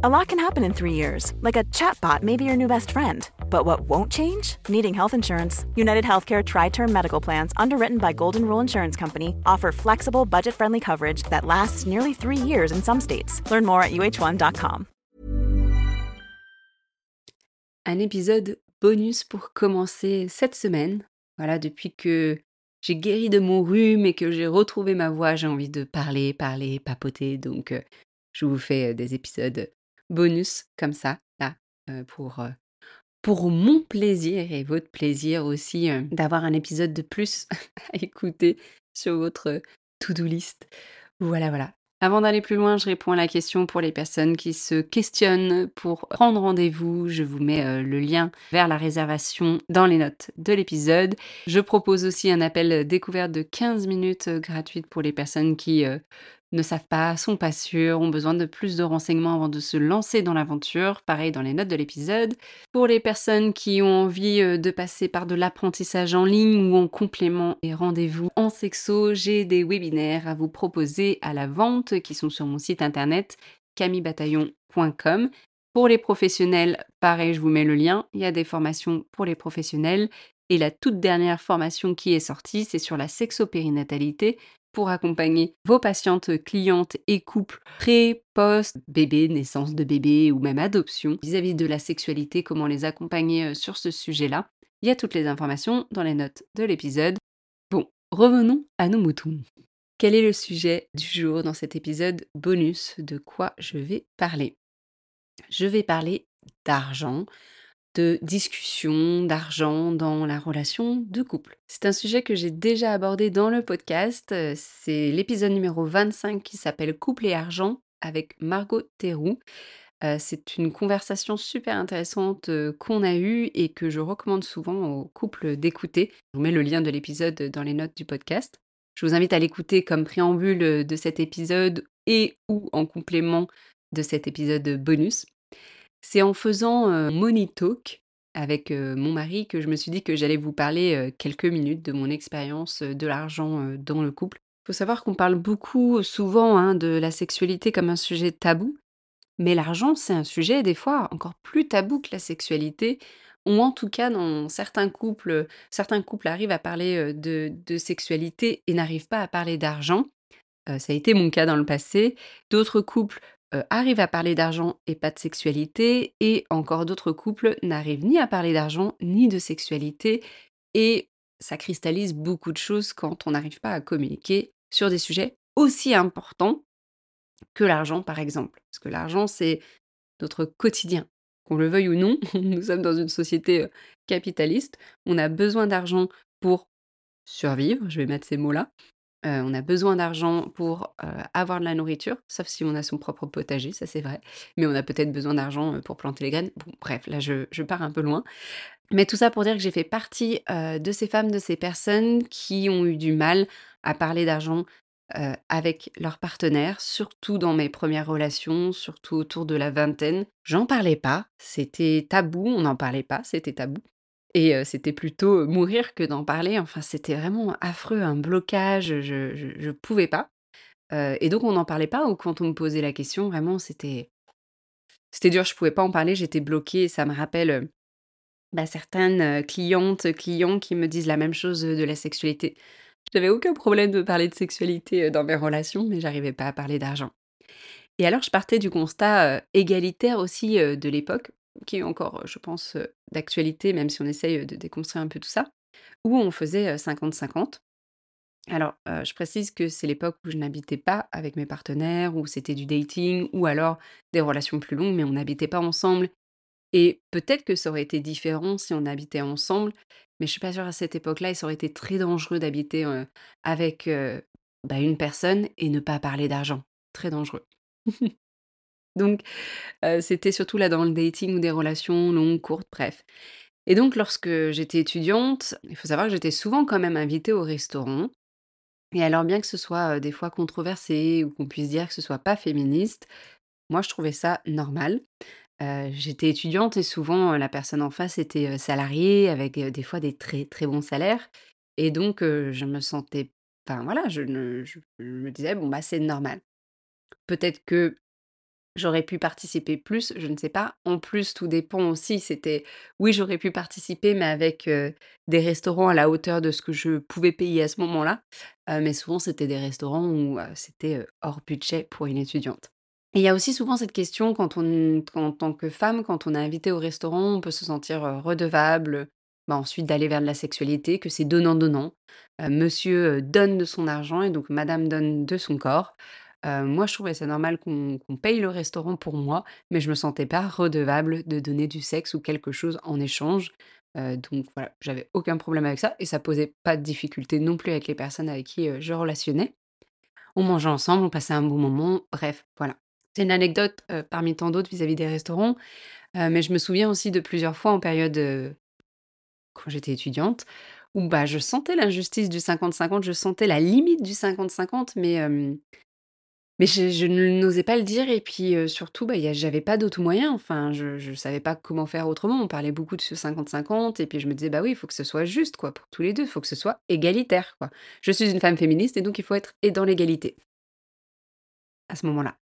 A lot can happen in three years, like a chatbot may be your new best friend. But what won't change? Needing health insurance. United Healthcare Tri Term Medical Plans, underwritten by Golden Rule Insurance Company, offer flexible, budget friendly coverage that lasts nearly three years in some states. Learn more at uh1.com. Un épisode bonus pour commencer cette semaine. Voilà, depuis que j'ai guéri de mon rhume et que j'ai retrouvé ma voix, j'ai envie de parler, parler, papoter. Donc, euh, je vous fais euh, des épisodes bonus comme ça, là, euh, pour, euh, pour mon plaisir et votre plaisir aussi euh, d'avoir un épisode de plus à écouter sur votre to-do list. Voilà, voilà. Avant d'aller plus loin, je réponds à la question pour les personnes qui se questionnent pour prendre rendez-vous. Je vous mets le lien vers la réservation dans les notes de l'épisode. Je propose aussi un appel découverte de 15 minutes euh, gratuite pour les personnes qui ne savent pas, sont pas sûres, ont besoin de plus de renseignements avant de se lancer dans l'aventure. Pareil dans les notes de l'épisode. Pour les personnes qui ont envie euh, de passer par de l'apprentissage en ligne ou en complément et rendez-vous en sexo, j'ai des webinaires à vous proposer à la vente qui sont sur mon site internet camibataillon.com. Pour les professionnels, pareil, je vous mets le lien. Il y a des formations pour les professionnels. Et la toute dernière formation qui est sortie, c'est sur la sexopérinatalité accompagner vos patientes, clientes et couples pré, post, bébé, naissance de bébé ou même adoption vis-à-vis de la sexualité, comment les accompagner euh, sur ce sujet-là. Il y a toutes les informations dans les notes de l'épisode. Bon, revenons à nos moutons. Quel est le sujet du jour dans cet épisode bonus? De quoi je vais parler? Je vais parler d'argent, de discussion d'argent dans la relation de couple. C'est un sujet que j'ai déjà abordé dans le podcast. euh, C'est l'épisode numéro 25 qui s'appelle Couple et argent avec Margot Théroux. Euh, c'est une conversation super intéressante euh, qu'on a eue et que je recommande souvent aux couples d'écouter. Je vous mets le lien de l'épisode dans les notes du podcast. Je vous invite à l'écouter comme préambule de cet épisode et ou en complément de cet épisode bonus. C'est en faisant money talk avec mon mari que je me suis dit que j'allais vous parler quelques minutes de mon expérience de l'argent dans le couple. Il faut savoir qu'on parle beaucoup, souvent, hein, de la sexualité comme un sujet tabou, mais l'argent, c'est un sujet des fois encore plus tabou que la sexualité, ou en tout cas dans certains couples, certains couples arrivent à parler de, sexualité et n'arrivent pas à parler d'argent. Ça a été mon cas dans le passé. D'autres couples euh, arrivent à parler d'argent et pas de sexualité, et encore d'autres couples n'arrivent ni à parler d'argent ni de sexualité, et ça cristallise beaucoup de choses quand on n'arrive pas à communiquer sur des sujets aussi importants que l'argent, par exemple. Parce que l'argent, c'est notre quotidien. Qu'on le veuille ou non, nous sommes dans une société euh, capitaliste. On a besoin d'argent pour survivre, je vais mettre ces mots-là. On a besoin d'argent pour, avoir de la nourriture, sauf si on a son propre potager, ça c'est vrai. Mais on a peut-être besoin d'argent, pour planter les graines. Bon bref, là je pars un peu loin. Mais tout ça pour dire que j'ai fait partie, de ces femmes, de ces personnes qui ont eu du mal à parler d'argent, avec leurs partenaires, surtout dans mes premières relations, surtout autour de la vingtaine. J'en parlais pas, c'était tabou, on n'en parlait pas, c'était tabou et c'était plutôt, mourir que d'en parler. Enfin, c'était vraiment affreux, un blocage, je je je pouvais pas, et donc on n'en parlait pas ou quand on me posait la question, vraiment c'était c'était dur, je pouvais pas en parler, j'étais bloquée. Ça me rappelle, bah, certaines, clientes, clients qui me disent la même chose, de la sexualité. J'avais aucun problème de parler de sexualité, dans mes relations, mais j'arrivais pas à parler d'argent et alors je partais du constat, égalitaire aussi, de l'époque, qui est encore, je pense, d'actualité, même si on essaye, de déconstruire un peu tout ça, où on faisait, heu, 50-50. Alors, je précise que c'est l'époque où je n'habitais pas avec mes partenaires, où c'était du dating ou alors des relations plus longues, mais on n'habitait pas ensemble et peut-être que ça aurait été différent si on habitait ensemble, mais je suis pas sûre à cette époque-là aurait été très dangereux d'habiter, avec, bah, une personne et ne pas parler d'argent. Très dangereux. Donc, c'était surtout là dans le dating ou des relations longues, courtes, bref et donc lorsque j'étais étudiante, il faut savoir que j'étais souvent quand même invitée au restaurant et alors bien que ce soit, des fois controversé ou qu'on puisse dire que ce soit pas féministe, moi je trouvais ça normal. J'étais étudiante et souvent, la personne en face était, salariée avec, des fois des très, très bons salaires et donc je me sentais enfin voilà, je je me disais: «Bon, bah, c'est normal». Peut-être que j'aurais pu participer plus, je ne sais pas. En plus, tout dépend aussi, c'était oui, j'aurais pu participer, mais avec, des restaurants à la hauteur de ce que je pouvais payer à ce moment-là, mais souvent c'était des restaurants où, c'était, hors budget pour une étudiante. Et il y a aussi souvent cette question quand on en tant que femme, quand on est invité au restaurant, on peut se sentir, redevable, bah, ensuite d'aller vers de la sexualité, que c'est donnant-donnant. Monsieur, donne de son argent et donc madame donne de son corps. Moi, je trouvais ça normal qu'on paye le restaurant pour moi, mais je me sentais pas redevable de donner du sexe ou quelque chose en échange. Donc voilà, j'avais aucun problème avec ça et ça posait pas de difficulté non plus avec les personnes avec qui, je relationnais. On mangeait ensemble, on passait un bon moment, bref, voilà. C'est une anecdote, parmi tant d'autres vis-à-vis des restaurants, mais je me souviens aussi de plusieurs fois en période, quand j'étais étudiante, où, bah, je sentais l'injustice du 50-50, je sentais la limite du 50-50, mais mais je n'osais pas le dire et puis, heu, surtout, bah, j'avais pas d'autres moyens, enfin, je je savais pas comment faire autrement. On parlait beaucoup de ce 50-50 et puis je me disais: «Bah, oui, il faut que ce soit juste, quoi, pour tous les 2, il faut que ce soit égalitaire, quoi». Je suis une femme féministe et donc il faut être et dans l'égalité, à ce moment-là.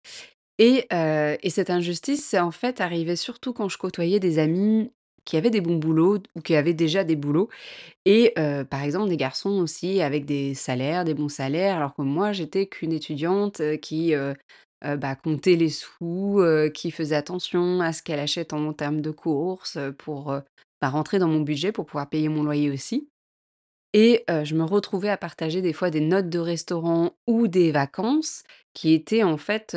Et heu et cette injustice, c'est en fait arrivé surtout quand je côtoyais des amis qui avaient des bons boulots ou qui avaient déjà des boulots et par exemple des garçons aussi avec des salaires, des bons salaires, alors que moi j'étais qu'une étudiante, qui, bah, comptait les sous, qui faisait attention à ce qu'elle achète en termes de courses, pour, bah, rentrer dans mon budget pour pouvoir payer mon loyer aussi. Et je me retrouvais à partager des fois des notes de restaurant ou des vacances qui étaient en fait,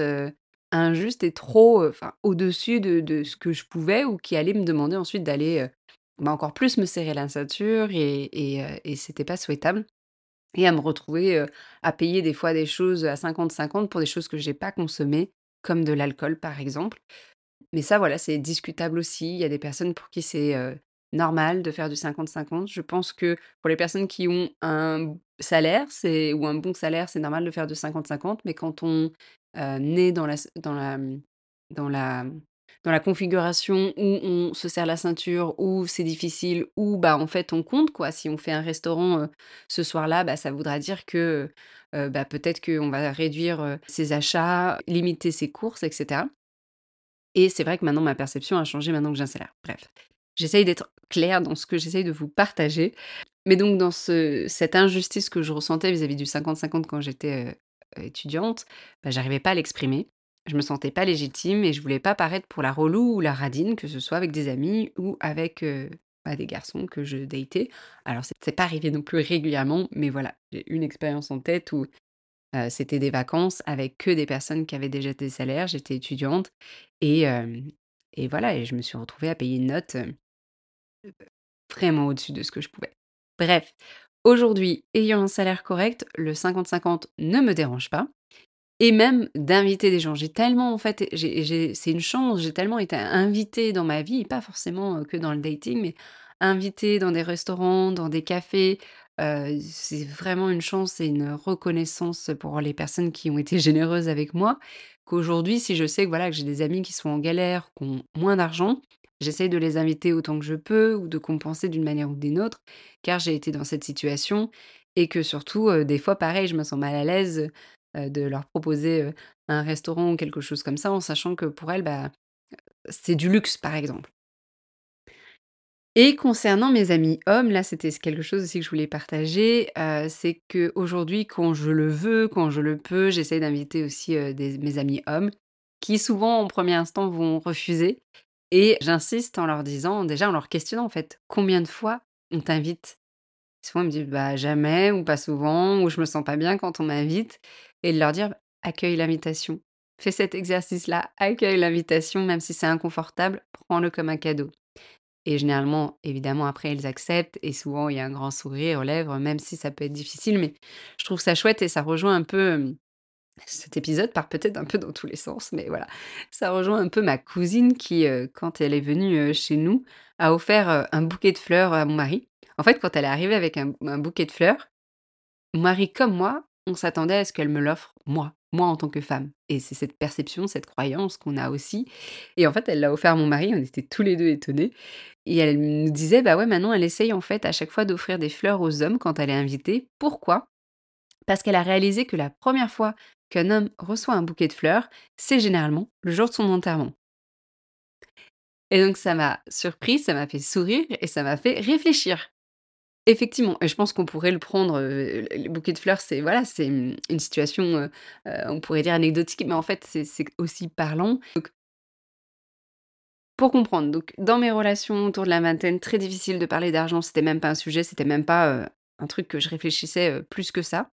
injustes et trop, au-dessus de de ce que je pouvais ou qui allaient me demander ensuite d'aller, bah, encore plus me serrer la ceinture et et heu et c'était pas souhaitable et à me retrouver, à payer des fois des choses à 50-50 pour des choses que j'ai pas consommées, comme de l'alcool par exemple. Mais ça, voilà, c'est discutable aussi. Il y a des personnes pour qui c'est, normal de faire du 50-50. Je pense que pour les personnes qui ont un salaire, c'est ou un bon salaire, c'est normal de faire du 50-50, mais quand on, heu, naît dans la dans la, mmh, dans la, mmh, dans la configuration où on se serre la ceinture, où c'est difficile, où, bah, en fait, on compte, quoi. Si on fait un restaurant, ce soir-là, bah, ça voudra dire que, bah, peut-être qu'on va réduire, ses achats, limiter ses courses et cetera. Et c'est vrai que maintenant ma perception a changé maintenant que j'ai un salaire. Bref, j'essaye d'être claire dans ce que j'essaye de vous partager. Mais donc dans ce cette injustice que je ressentais vis-à-vis du 50-50 quand j'étais, heu, étudiante, bah, j'arrivais pas à l'exprimer. Je me sentais pas légitime et je voulais pas paraître pour la relou ou la radine, que ce soit avec des amis ou avec, heu, bah, des garçons que je datais. Alors c'est c'est pas arrivé non plus régulièrement, mais voilà, j'ai une expérience en tête où Heu, c'était des vacances avec que des personnes qui avaient déjà des salaires. J'étais étudiante et et voilà et je me suis retrouvée à payer une note, vraiment au-dessus de ce que je pouvais. Bref, Aujourd'hui, ayant un salaire correct, le 50-50 ne me dérange pas et même d'inviter des gens. J'ai tellement en fait c'est une chance, j'ai tellement été invitée dans ma vie, pas forcément, que dans le dating, mais invitée dans des restaurants, dans des cafés, c'est vraiment une chance et une reconnaissance pour les personnes qui ont été généreuses avec moi, qu'aujourd'hui, si je sais que voilà, que j'ai des amis qui sont en galère, qui ont moins d'argent, j'essaye de les inviter autant que je peux ou de compenser d'une manière ou d'une autre, car j'ai été dans cette situation et que surtout, des fois pareil, je me sens mal à l'aise, de leur proposer, un restaurant ou quelque chose comme ça, en sachant que pour elles, bah, c'est du luxe, par exemple. Et concernant mes amis hommes, là, c'était quelque chose aussi que je voulais partager, c'est qu'aujourd'hui, quand je le veux, quand je le peux, j'essaie d'inviter aussi, mes amis hommes, qui souvent, en premier instant, vont refuser et j'insiste en leur disant déjà en leur questionnant, en fait: «Combien de fois on t'invite?» souvent, ils me disent: «Bah, jamais» ou «Pas souvent» ou «Je me sens pas bien quand on m'invite» et de leur dire: «Accueille l'invitation. Fais cet exercice-là, accueille l'invitation, même si c'est inconfortable, prends-le comme un cadeau» et généralement, évidemment, après, ils acceptent et souvent, il y a un grand sourire aux lèvres, même si ça peut être difficile, mais je trouve ça chouette et ça rejoint un peu, cet épisode part peut-être un peu dans tous les sens, mais voilà. Ça rejoint un peu ma cousine qui, heu, quand elle est venue, heu, chez nous, a offert, heu, un bouquet de fleurs à mon mari. En fait, quand elle est arrivée avec un un bouquet de fleurs, mon mari comme moi, on s'attendait à ce qu'elle me l'offre moi, moi en tant que femme et c'est cette perception, cette croyance qu'on a aussi et en fait, elle l'a offert à mon mari, on était tous les 2 étonnés et elle nous disait: «Bah, ouais, maintenant elle essaye en fait à chaque fois d'offrir des fleurs aux hommes quand elle est invitée». Pourquoi? Parce qu'elle a réalisé que la première fois qu'un homme reçoit un bouquet de fleurs, c'est généralement le jour de son enterrement. Et donc ça m'a surprise, ça m'a fait sourire et ça m'a fait réfléchir. Effectivement et je pense qu'on pourrait le prendre, le les bouquets de fleurs, c'est voilà, c'est, mmh, une situation, heu heu, on pourrait dire anecdotique, mais en fait, c'est aussi parlant. Pour comprendre, donc dans mes relations autour de la vingtaine, très difficile de parler d'argent, c'était même pas un sujet, c'était même pas, heu, un truc que je réfléchissais, plus que ça.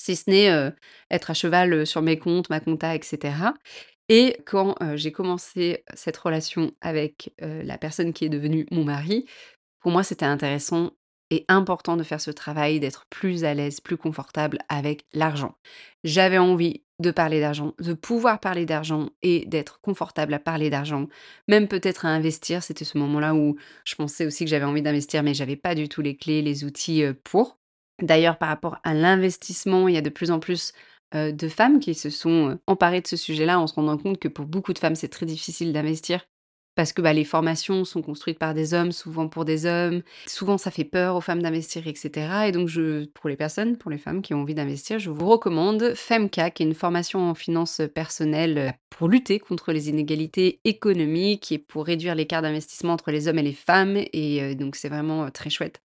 Si ce n'est, être à cheval, sur mes comptes, ma compta et cetera et quand, j'ai commencé cette relation avec, la personne qui est devenue mon mari, pour moi, c'était intéressant et important de faire ce travail, d'être plus à l'aise, plus confortable avec l'argent. J'avais envie de parler d'argent, de pouvoir parler d'argent et d'être confortable à parler d'argent, même peut-être à investir. C'était ce moment-là où je pensais aussi que j'avais envie d'investir, mais j'avais pas du tout les clés, les outils, pour. D'ailleurs, par rapport à l'investissement, il y a de plus en plus, heu, de femmes qui se sont, heu, emparées de ce sujet-là en se rendant compte que pour beaucoup de femmes, c'est très difficile d'investir parce que, bah, les formations sont construites par des hommes, souvent pour des hommes. Souvent, ça fait peur aux femmes d'investir et cetera et donc pour les personnes, pour les femmes qui ont envie d'investir, je vous recommande FEMCA, qui est une formation en finances personnelles, heu, pour lutter contre les inégalités économiques et pour réduire l'écart d'investissement entre les hommes et les femmes et donc c'est vraiment, très chouette.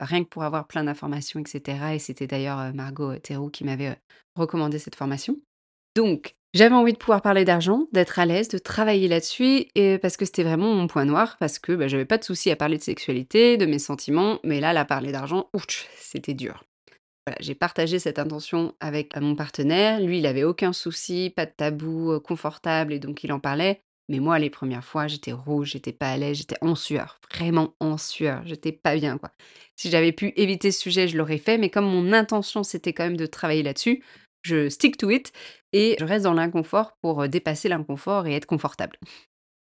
Rien que pour avoir plein d'informations et cetera et c'était d'ailleurs, heu, Margot, heu, Théroux qui m'avait, heu, recommandé cette formation. Donc j'avais envie de pouvoir parler d'argent, d'être à l'aise, de travailler là-dessus et parce que c'était vraiment mon point noir, parce que, bah, j'avais pas de souci à parler de sexualité, de mes sentiments, mais là, là, parler d'argent, ouch, c'était dur. Voilà, j'ai partagé cette intention avec, mon partenaire. Lui, il avait aucun souci, pas de tabou, confortable et donc il en parlait. Mais moi, les premières fois, j'étais rouge, j'étais pas à l'aise, j'étais en sueur, vraiment en sueur, j'étais pas bien, quoi. Si j'avais pu éviter ce sujet, je l'aurais fait, mais comme mon intention, c'était quand même de travailler là-dessus, je stick to it et je reste dans l'inconfort pour, heu, dépasser l'inconfort et être confortable.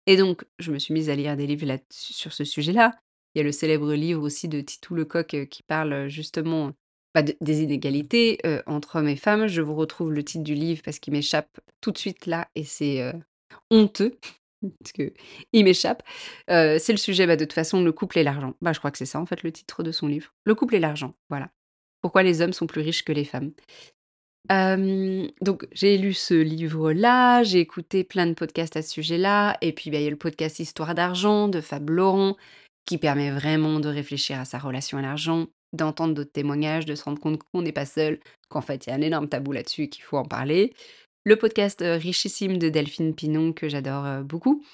Et donc je me suis mise à lire des livres là sur ce sujet-là. Il y a le célèbre livre aussi de Titou Lecoq, heu, qui parle, heu, justement, bah, de des inégalités, entre hommes et femmes. Je vous retrouve le titre du livre parce qu'il m'échappe tout de suite là et c'est, honteux parce qu'il m'échappe. Heu, c'est le sujet, bah, de toute façon, le couple et l'argent. Bah, je crois que c'est ça, en fait, le titre de son livre. Le couple et l'argent, voilà. Pourquoi les hommes sont plus riches que les femmes. Donc j'ai lu ce livre-là, j'ai écouté plein de podcasts à ce sujet-là et puis, bah, il y a le podcast Histoire d'argent de Fab Laurent qui permet vraiment de réfléchir à sa relation à l'argent, d'entendre d'autres témoignages, de se rendre compte qu'on n'est pas seul, qu'en fait, il y a un énorme tabou là-dessus qu'il faut en parler. Le podcast, heu, Richissime de Delphine Pinon que j'adore, heu, beaucoup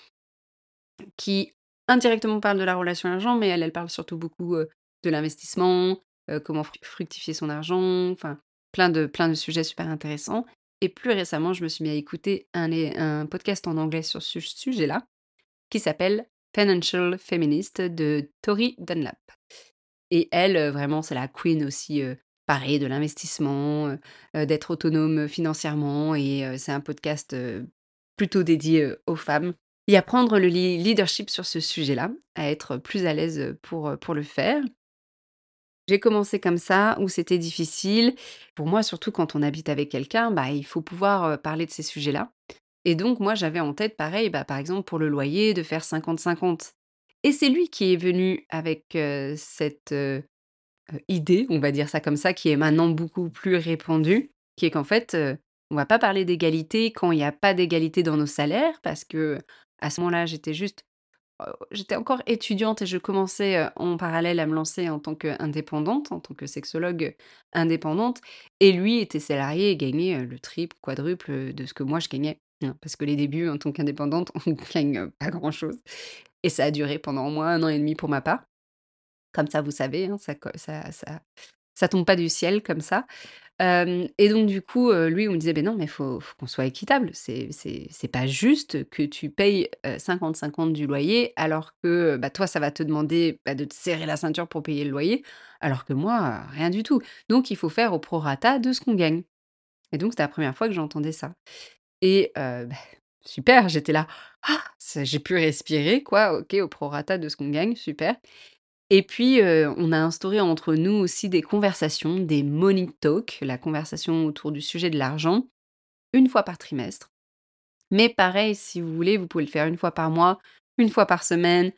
qui indirectement parle de la relation à l'argent, mais elle, elle parle surtout beaucoup, heu, de l'investissement, comment fru fructifier son argent, enfin plein de plein de sujets super intéressants et plus récemment, je me suis mis à écouter un podcast en anglais sur ce sujet-là, qui s'appelle Financial Feminist de Tori Dunlap. Et elle, vraiment, c'est la queen aussi, pareil de l'investissement, heu, d'être autonome financièrement et heu, c'est un podcast, plutôt dédié, aux femmes et à prendre le lea leadership sur ce sujet-là, à être plus à l'aise, pour, pour le faire. J'ai commencé comme ça, où c'était difficile. Pour moi, surtout quand on habite avec quelqu'un, bah, il faut pouvoir, parler de ces sujets-là et donc moi, j'avais en tête pareil, bah, par exemple pour le loyer, de faire 50-50 et c'est lui qui est venu avec, cette, heu, idée, on va dire ça comme ça, qui est maintenant beaucoup plus répandue, qui est qu'en fait, heu, on va pas parler d'égalité quand il y a pas d'égalité dans nos salaires parce qu'à ce moment-là, j'étais juste Heu, j'étais encore étudiante et je commençais, heu, en parallèle à me lancer en tant qu'indépendante, en tant que sexologue, indépendante et lui était salarié et gagnait, heu, le triple, quadruple, de ce que moi je gagnais, hein. Parce que les débuts en tant qu'indépendante, on gagne, pas grand-chose et ça a duré pendant au moins 1 an et demi pour ma part. Comme ça, vous savez, hein, ça ça ça ça tombe pas du ciel comme ça. Et donc du coup, lui, on me disait: «Beh non, mais faut faut qu'on soit équitable. C'est c'est c'est pas juste que tu payes, heu, 50-50 du loyer alors que, bah, toi, ça va te demander, bah, de te serrer la ceinture pour payer le loyer, alors que moi, rien du tout. Donc il faut faire au prorata de ce qu'on gagne» et donc c'était la première fois que j'entendais ça et bah, super, j'étais là: «Ah!» j'ai pu respirer quoi, OK, au prorata de ce qu'on gagne, super et puis, heu, on a instauré entre nous aussi des conversations, des money talk, la conversation autour du sujet de l'argent, une fois par trimestre. Mais pareil, si vous voulez, vous pouvez le faire une fois par mois, une fois par semaine,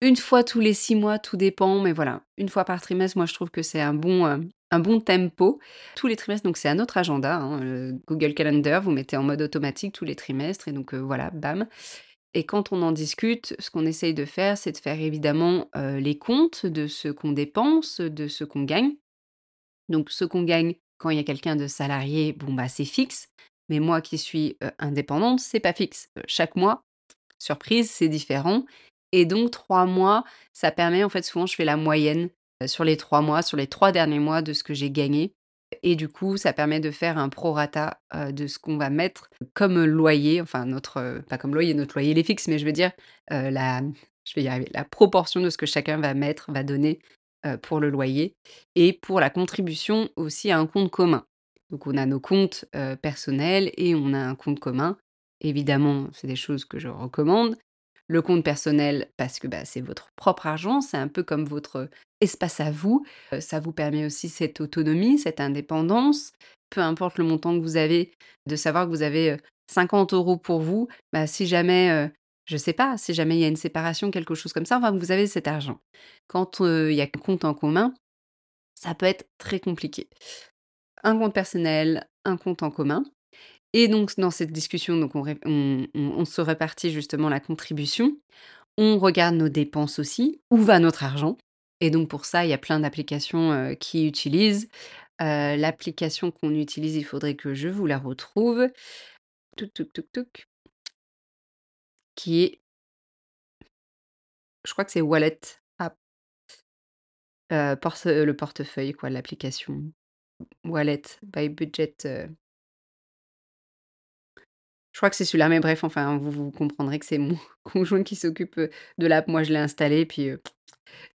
une fois tous les 6 mois, tout dépend, mais voilà, une fois par trimestre, moi je trouve que c'est un bon, heu, un bon tempo. Tous les trimestres, donc c'est à notre agenda, hein, Google Calendar, vous mettez en mode automatique tous les trimestres et donc heu, voilà, bam et quand on en discute, ce qu'on essaye de faire, c'est de faire évidemment, heu, les comptes de ce qu'on dépense, de ce qu'on gagne. Donc ce qu'on gagne quand il y a quelqu'un de salarié, bon, bah, c'est fixe, mais moi qui suis, heu, indépendante, c'est pas fixe. Heu, chaque mois, surprise, c'est différent et donc 3 mois, ça permet en fait souvent je fais la moyenne, heu, sur les 3 mois, sur les 3 derniers mois de ce que j'ai gagné et du coup, ça permet de faire un prorata, heu, de ce qu'on va mettre comme loyer, enfin notre, heu, pas comme loyer, notre loyer il est fixe, mais je veux dire, heu, la je vais y arriver, la proportion de ce que chacun va mettre, va donner, pour le loyer et pour la contribution aussi à un compte commun. Donc on a nos comptes, personnels et on a un compte commun. Évidemment, c'est des choses que je recommande. Le compte personnel parce que, bah, c'est votre propre argent, c'est un peu comme votre, espace à vous. Heu, ça vous permet aussi cette autonomie, cette indépendance, peu importe le montant que vous avez, de savoir que vous avez, heu, 50 € pour vous. Bah, si jamais, heu, je sais pas, si jamais il y a une séparation, quelque chose comme ça, enfin, vous avez cet argent. Quand, heu, il y a qu'un compte en commun, ça peut être très compliqué. Un compte personnel, un compte en commun et donc dans cette discussion, donc on se répartit justement la contribution. On regarde nos dépenses aussi, où va notre argent? Et donc pour ça, il y a plein d'applications, heu, qui utilisent. Heu, l'application qu'on utilise, il faudrait que je vous la retrouve. Touc, touc, touc, touc, qui est je crois que c'est Wallet App, porte le portefeuille quoi, l'application. Wallet by Budget, je crois que c'est celui-là, mais bref, enfin, vous vous comprendrez que c'est mon conjoint qui s'occupe, de l'app. Moi, je l'ai installée puis,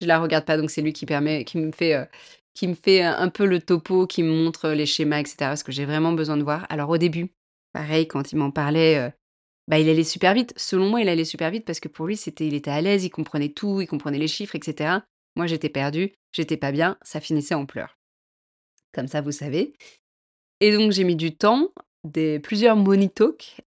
Je la regarde pas, donc c'est lui qui permet qui me fait, un peu le topo, qui me montre, les schémas et cetera, parce que j'ai vraiment besoin de voir. Alors au début, pareil, quand il m'en parlait, bah, il allait super vite. Selon moi, il allait super vite parce que pour lui, c'était il était à l'aise, il comprenait tout, il comprenait les chiffres et cetera. Moi, j'étais perdue, j'étais pas bien, ça finissait en pleurs. Comme ça, vous savez. Et donc j'ai mis du temps, des plusieurs money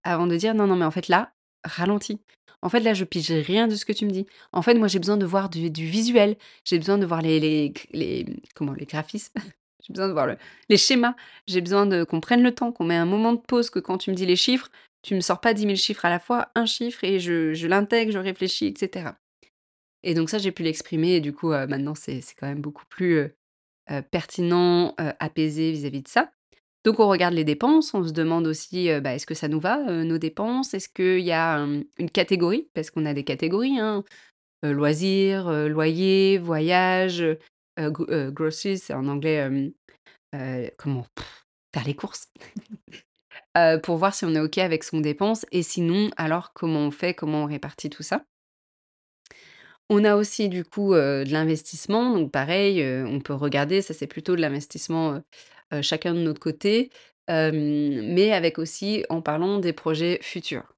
avant de dire: «Non, non, mais en fait là, ralentis. En fait là, je pige rien de ce que tu me dis. En fait, moi, j'ai besoin de voir du visuel. J'ai besoin de voir les les comment? Les graphismes. J'ai besoin de voir le les schémas. J'ai besoin de qu'on prenne le temps, qu'on met un moment de pause, que quand tu me dis les chiffres, tu me sors pas dix mille chiffres à la fois, un chiffre et je je l'intègre, je réfléchis et cetera». Et donc ça, j'ai pu l'exprimer et du coup, heu, maintenant c'est quand même beaucoup plus, heu heu, pertinent, apaisé vis-à-vis de ça. Donc on regarde les dépenses, on se demande aussi, bah, est-ce que ça nous va, nos dépenses? Est-ce qu'il y a, une catégorie? Parce qu'on a des catégories, hein, loisirs, heu, loyer, voyage, groceries, c'est en anglais, comment? Faire les courses, pour voir si on est OK avec qu'on dépense et sinon, alors comment on fait? Comment on répartit tout ça? On a aussi du coup, de l'investissement, donc pareil, on peut regarder, ça c'est plutôt de l'investissement, heu, chacun de notre côté, hem, mais avec aussi en parlant des projets futurs.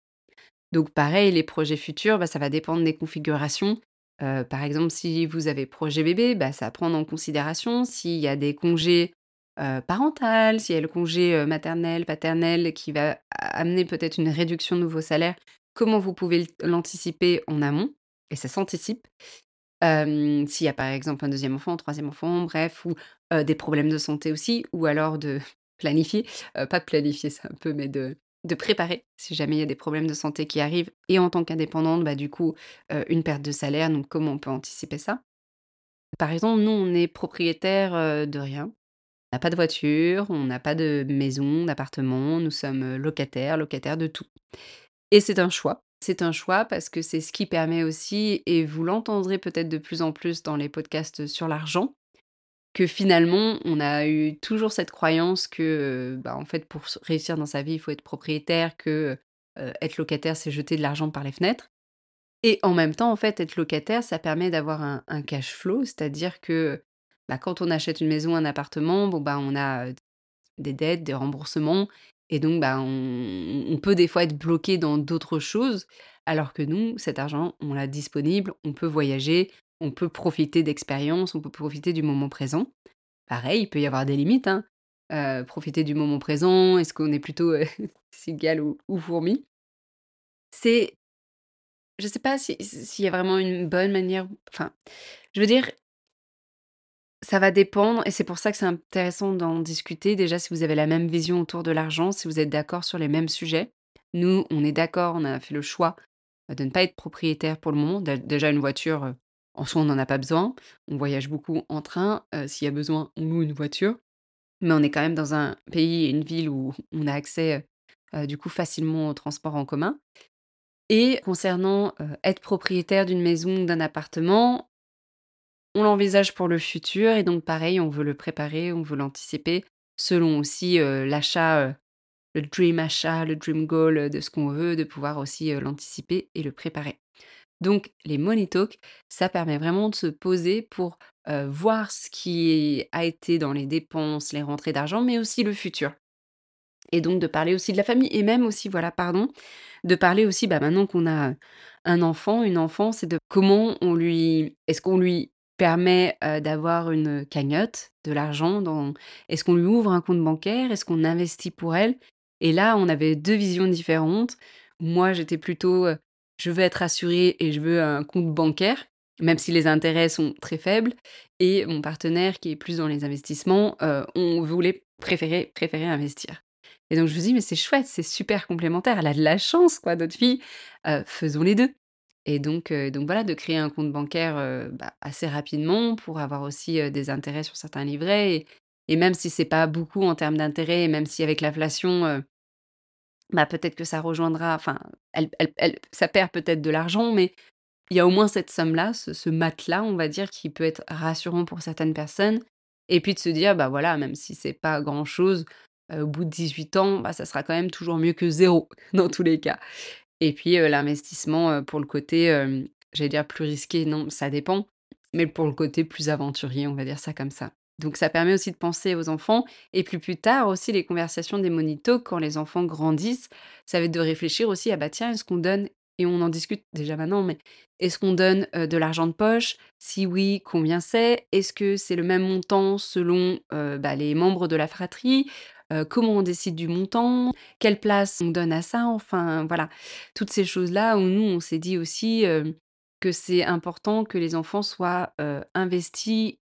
Donc pareil, les projets futurs, bah, ça va dépendre des configurations. Heu, par exemple, si vous avez projet bébé, bah, c'est à prendre en considération. S'il y a des congés, heu, parentales, s'il y a le congé, maternel, paternel qui va amener peut-être une réduction de vos salaires, comment vous pouvez l'anticiper en amont? Et ça s'anticipe. S'il y a par exemple un deuxième enfant, un troisième enfant, bref, ou des problèmes de santé aussi, ou alors de planifier, pas de planifier, c'est un peu, mais de préparer si jamais il y a des problèmes de santé qui arrivent et en tant qu'indépendante, bah, du coup, une perte de salaire, donc comment on peut anticiper ça? Par exemple, nous, on est propriétaires, heu, de rien. On n'a pas de voiture, on n'a pas de maison, d'appartement, nous sommes, locataires, locataires de tout et c'est un choix. C'est un choix parce que c'est ce qui permet aussi et vous l'entendrez peut-être de plus en plus dans les podcasts sur l'argent, que finalement, on a eu toujours cette croyance que, heu, bah, en fait, pour réussir dans sa vie, il faut être propriétaire, que, heu, être locataire, c'est jeter de l'argent par les fenêtres. Et en même temps, en fait, être locataire, ça permet d'avoir un cash flow, c'est-à-dire que, bah, quand on achète une maison, un appartement, bon, bah, on a, heu, des dettes, des remboursements et donc, bah, on peut des fois être bloqué dans d'autres choses, alors que nous, cet argent, on l'a disponible, on peut voyager, on peut profiter d'expériences, on peut profiter du moment présent. Pareil, il peut y avoir des limites, hein, heu, profiter du moment présent, est-ce qu'on est plutôt, heu, cigale ou ou fourmi? C'est je sais pas s'il y a vraiment une bonne manière enfin, je veux dire ça va dépendre et c'est pour ça que c'est intéressant d'en discuter. Déjà, si vous avez la même vision autour de l'argent, si vous êtes d'accord sur les mêmes sujets. Nous, on est d'accord, on a fait le choix, heu, de ne pas être propriétaire pour le moment. Dé déjà une voiture, heu, en soi, on n'en a pas besoin. On voyage beaucoup en train, heu, s'il y a besoin, on loue une voiture. Mais on est quand même dans un pays et une ville où on a accès, du coup facilement aux transports en commun et concernant, être propriétaire d'une maison ou d'un appartement on l'envisage pour le futur et donc pareil, on veut le préparer, on veut l'anticiper selon aussi, heu, l'achat, heu, le dream achat, le dream goal, heu, de ce qu'on veut, de pouvoir aussi, l'anticiper et le préparer. Donc les money ça permet vraiment de se poser pour, voir ce qui a été dans les dépenses, les rentrées d'argent, mais aussi le futur et donc de parler aussi de la famille et même aussi, voilà, pardon, de parler aussi, bah, maintenant qu'on a, un enfant, une enfant, c'est de comment on lui est-ce qu'on lui permet, heu, d'avoir une cagnotte, de l'argent est-ce qu'on lui ouvre un compte bancaire? Est-ce qu'on investit pour elle? Et là, on avait 2 visions différentes. Moi, j'étais plutôt, heu, je veux être assurée et je veux un compte bancaire, même si les intérêts sont très faibles et mon partenaire qui est plus dans les investissements, heu, on voulait préférer préférait investir. Et donc je me dis: «Mais c'est chouette, c'est super complémentaire, elle a de la chance quoi notre fille, heu, faisons les 2». Et donc donc voilà, de créer un compte bancaire, bah, assez rapidement pour avoir aussi, des intérêts sur certains livrets et même si c'est pas beaucoup en termes d'intérêts et même si avec l'inflation, bah, peut-être que ça rejoindra enfin, elle elle elle ça perd peut-être de l'argent, mais il y a au moins cette somme-là, ce ce matelas, on va dire, qui peut être rassurant pour certaines personnes et puis de se dire: «Bah, voilà, même si c'est pas grand-chose, au bout de 18 ans, bah, ça sera quand même toujours mieux que zéro dans tous les cas». Et puis, l'investissement, pour le côté, j'allais dire plus risqué, non, ça dépend, mais pour le côté plus aventurier, on va dire ça comme ça. Donc ça permet aussi de penser aux enfants et puis plus tard aussi les conversations des talk quand les enfants grandissent, ça va être de réfléchir aussi: «Ah bah tiens, est-ce qu'on donne» et on en discute déjà maintenant, mais est-ce qu'on donne, de l'argent de poche? Si oui, combien c'est? Est-ce que c'est le même montant selon, bah, les membres de la fratrie? Heu, comment on décide du montant? Quelle place on donne à ça? Enfin voilà, toutes ces choses-là où nous, on s'est dit aussi, hem, que c'est important que les enfants soient, heu, investis,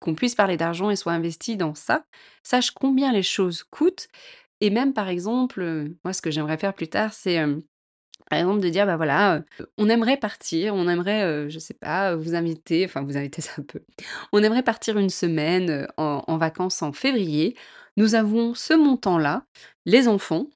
qu'on puisse parler d'argent et soient investis dans ça, sachent combien les choses coûtent et même par exemple, moi ce que j'aimerais faire plus tard, c'est, par exemple de dire: «Bah voilà, on aimerait partir, on aimerait, heu, je sais pas, vous inviter» enfin vous inviter c'est un peu «on aimerait partir une semaine, en vacances en février. Nous avons ce montant-là, les enfants,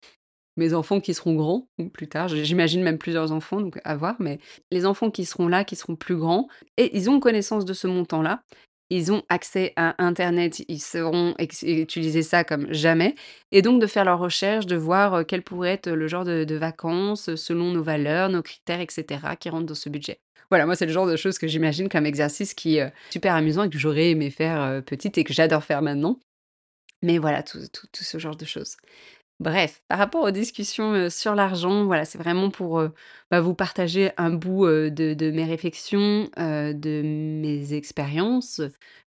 mes enfants qui seront grands ou plus tard, j'imagine même plusieurs enfants donc à voir, mais les enfants qui seront là, qui seront plus grands et ils ont connaissance de ce montant-là. Ils ont accès à internet, ils sauront utiliser ça comme jamais et donc de faire leurs recherches, de voir, heu, quel pourrait être le genre de de vacances, selon nos valeurs, nos critères et cetera qui rentrent dans ce budget. voilà, moi, c'est le genre de choses que j'imagine comme exercice qui est super amusant et que j'aurais aimé faire petite et que j'adore faire maintenant. Mais voilà, tout, ce genre de choses. Bref, par rapport aux discussions sur l'argent, voilà, c'est vraiment pour bah, vous partager un bout de, mes réflexions, de mes expériences,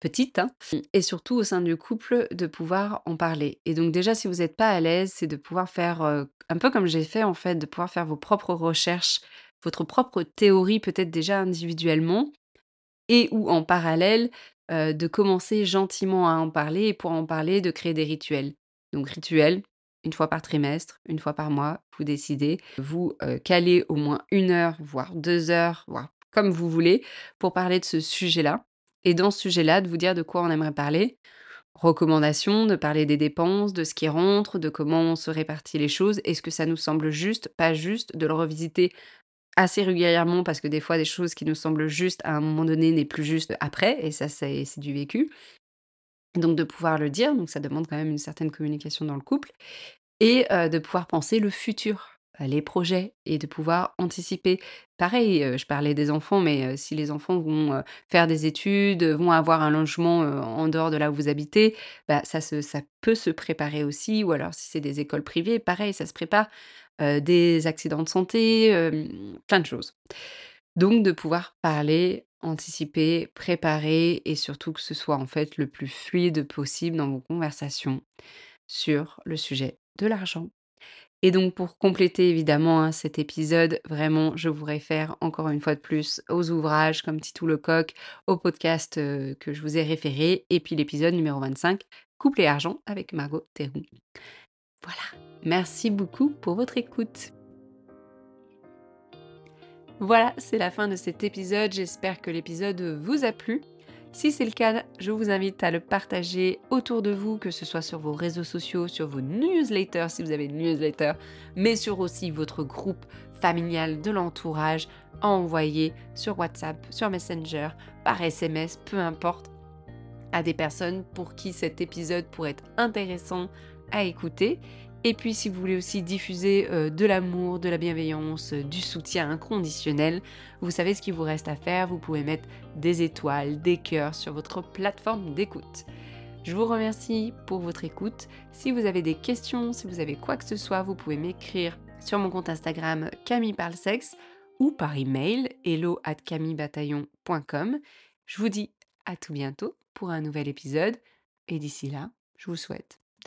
petite, hein, et surtout au sein du couple, de pouvoir en parler. Et donc déjà, si vous n'êtes pas à l'aise, c'est de pouvoir faire, un peu comme j'ai fait en fait, de pouvoir faire vos propres recherches, votre propre théorie peut-être déjà individuellement, et ou en parallèle, de commencer gentiment à en parler, et pour en parler, de créer des rituels. Donc rituels, une fois par trimestre, une fois par mois, vous décidez, vous calez au moins une heure, voire deux heures, voire comme vous voulez, pour parler de ce sujet-là et dans ce sujet-là, de vous dire de quoi on aimerait parler. Recommandations, de parler des dépenses, de ce qui rentre, de comment on se répartit les choses. Est-ce que ça nous semble juste, pas juste, de le revisiter assez régulièrement parce que des fois, des choses qui nous semblent justes à un moment donné n'est plus juste après, et ça, c'est du vécu. Donc de pouvoir le dire, donc ça demande quand même une certaine communication dans le couple, et de pouvoir penser le futur les projets et de pouvoir anticiper. Pareil, je parlais des enfants, mais si les enfants vont faire des études, vont avoir un logement en dehors de là où vous habitez, bah, ça, ça peut se préparer aussi. Ou alors si c'est des écoles privées, pareil, ça se prépare. Des accidents de santé, plein de choses. Donc de pouvoir parler, anticiper, préparer et surtout que ce soit en fait le plus fluide possible dans vos conversations sur le sujet de l'argent. Et donc pour compléter évidemment hein, cet épisode, vraiment, je vous réfère encore une fois de plus aux ouvrages comme Titou Lecoq, au podcast que je vous ai référé, et puis l'épisode numéro 25, Couple et argent avec Margot Théroux. Voilà, merci beaucoup pour votre écoute. Voilà, c'est la fin de cet épisode, j'espère que l'épisode vous a plu. Si c'est le cas, je vous invite à le partager autour de vous, que ce soit sur vos réseaux sociaux, sur vos newsletters si vous avez une newsletter, mais sur aussi votre groupe familial de l'entourage, à envoyer sur WhatsApp, sur Messenger, par SMS, peu importe, à des personnes pour qui cet épisode pourrait être intéressant à écouter et puis si vous voulez aussi diffuser euh, de l'amour, de la bienveillance, euh, du soutien inconditionnel, vous savez ce qu'il vous reste à faire, vous pouvez mettre des étoiles, des cœurs sur votre plateforme d'écoute. Je vous remercie pour votre écoute. Si vous avez des questions, si vous avez quoi que ce soit, vous pouvez m'écrire sur mon compte Instagram Camille Parle Sexe ou par email hello at camillebataillon.com. Je vous dis à tout bientôt pour un nouvel épisode et d'ici là, je vous souhaite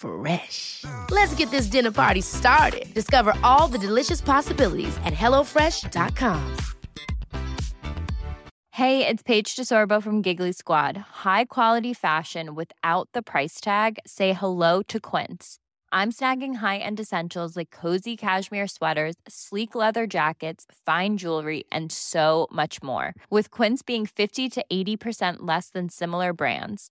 Fresh. Let's get this dinner party started. Discover all the delicious possibilities at HelloFresh.com. Hey, it's Paige DeSorbo from Giggly Squad. High quality fashion without the price tag? Say hello to Quince. I'm snagging high end essentials like cozy cashmere sweaters, sleek leather jackets, fine jewelry, and so much more. With Quince being 50 to 80% less than similar brands